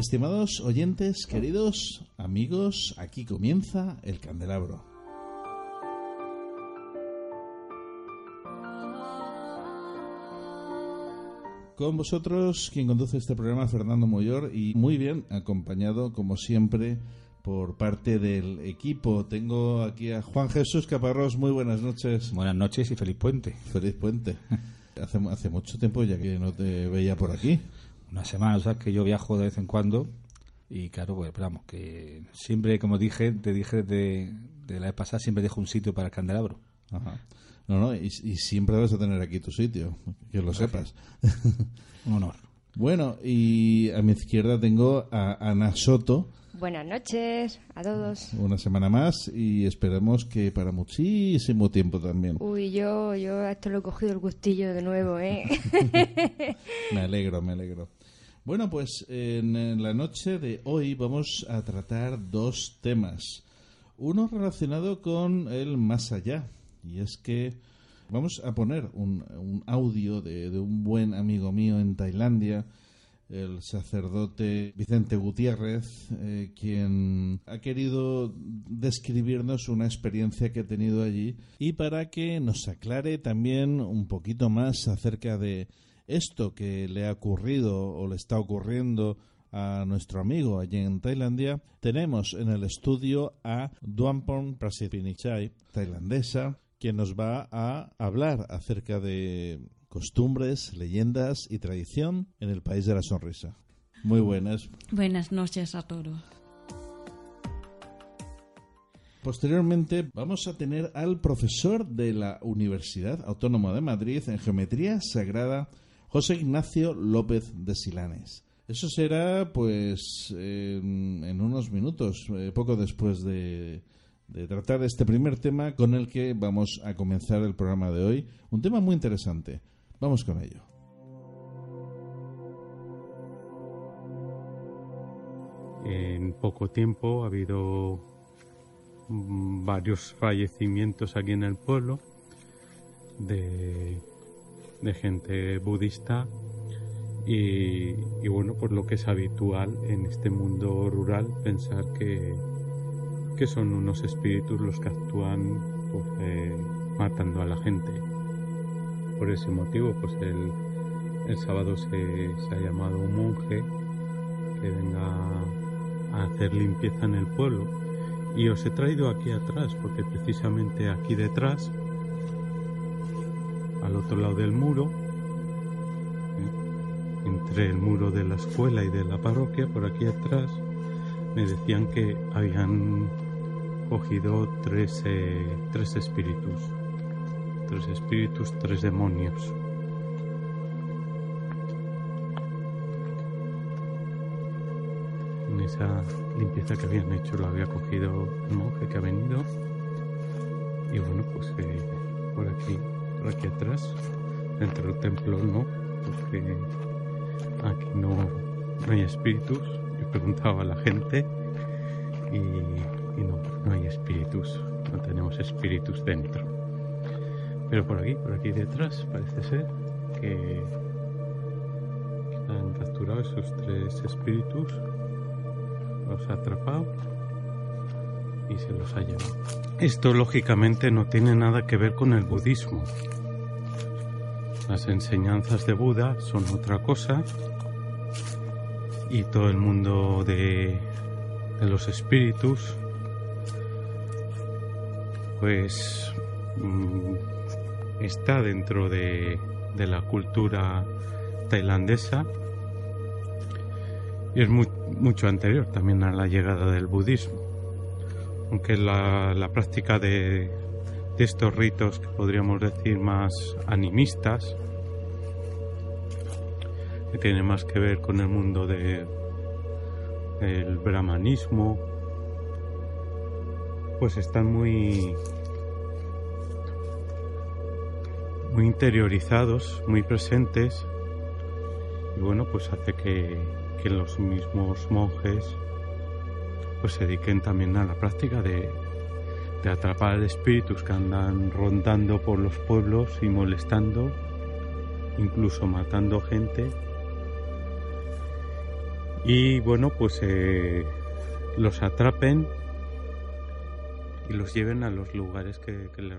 Estimados oyentes, queridos amigos, aquí comienza el candelabro. Con vosotros, quien conduce este programa, Fernando Moyor, y muy bien acompañado, como siempre, por parte del equipo. Tengo aquí a Juan Jesús Caparrós. Muy buenas noches. Buenas noches y feliz puente. Feliz puente. hace, hace mucho tiempo ya que no te veía por aquí. Una semana, o sea, que yo viajo de vez en cuando y claro, pues esperamos que siempre, como dije, te dije de, de la vez pasada, siempre dejo un sitio para el candelabro. Ajá. No, no, y, y siempre vas a tener aquí tu sitio, que lo sepas. Un honor. Bueno, y a mi izquierda tengo a Ana Soto. Buenas noches a todos. Una semana más y esperemos que para muchísimo tiempo también. Uy, yo, yo a esto lo he cogido el gustillo de nuevo, ¿eh? me alegro, me alegro. Bueno, pues en la noche de hoy vamos a tratar dos temas. Uno relacionado con el más allá, y es que vamos a poner un, audio de, de, un buen amigo mío en Tailandia, el sacerdote Vicente Gutiérrez, eh, quien ha querido describirnos una experiencia que ha tenido allí y para que nos aclare también un poquito más acerca de esto que le ha ocurrido o le está ocurriendo a nuestro amigo allí en Tailandia, tenemos en el estudio a Duampon Prasipinichai, tailandesa, quien nos va a hablar acerca de costumbres, leyendas y tradición en el país de la sonrisa. Muy buenas. Buenas noches a todos. Posteriormente vamos a tener al profesor de la Universidad Autónoma de Madrid en Geometría Sagrada, José Ignacio López de Silanes. Eso será, pues, en, unos minutos, eh, poco después de, de tratar este primer tema con el que vamos a comenzar el programa de hoy. Un tema muy interesante. Vamos con ello. En poco tiempo ha habido varios fallecimientos aquí en el pueblo de, de gente budista y, y, bueno, por lo que es habitual en este mundo rural pensar que, que son unos espíritus los que actúan pues, eh, matando a la gente. Por ese motivo, pues el, el sábado se, se, ha llamado un monje que venga a hacer limpieza en el pueblo. Y os he traído aquí atrás, porque precisamente aquí detrás, al otro lado del muro, ¿eh? entre el muro de la escuela y de la parroquia, por aquí atrás, me decían que habían cogido tres, eh, tres espíritus. Tres espíritus, tres demonios. En esa limpieza que habían hecho lo había cogido el monje que ha venido. Y bueno, pues eh, por aquí, aquí atrás, dentro del templo no, porque aquí no, no hay espíritus. Yo preguntaba a la gente y, y no, no hay espíritus, no tenemos espíritus dentro. Pero por aquí, por aquí detrás, parece ser que han capturado esos tres espíritus, los ha atrapado y se los ha llevado. Esto lógicamente no tiene nada que ver con el budismo. Las enseñanzas de Buda son otra cosa y todo el mundo de, los espíritus pues mm, está dentro de, la cultura tailandesa y es mu- mucho anterior también a la llegada del budismo. Aunque la, la práctica de, de estos ritos que podríamos decir más animistas, que tiene más que ver con el mundo de, del brahmanismo, pues están muy muy interiorizados, muy presentes y bueno, pues hace que, que los mismos monjes pues se dediquen también a la práctica de, de atrapar espíritus que andan rondando por los pueblos y molestando, incluso matando gente. Y bueno, pues eh, los atrapen y los lleven a los lugares que, les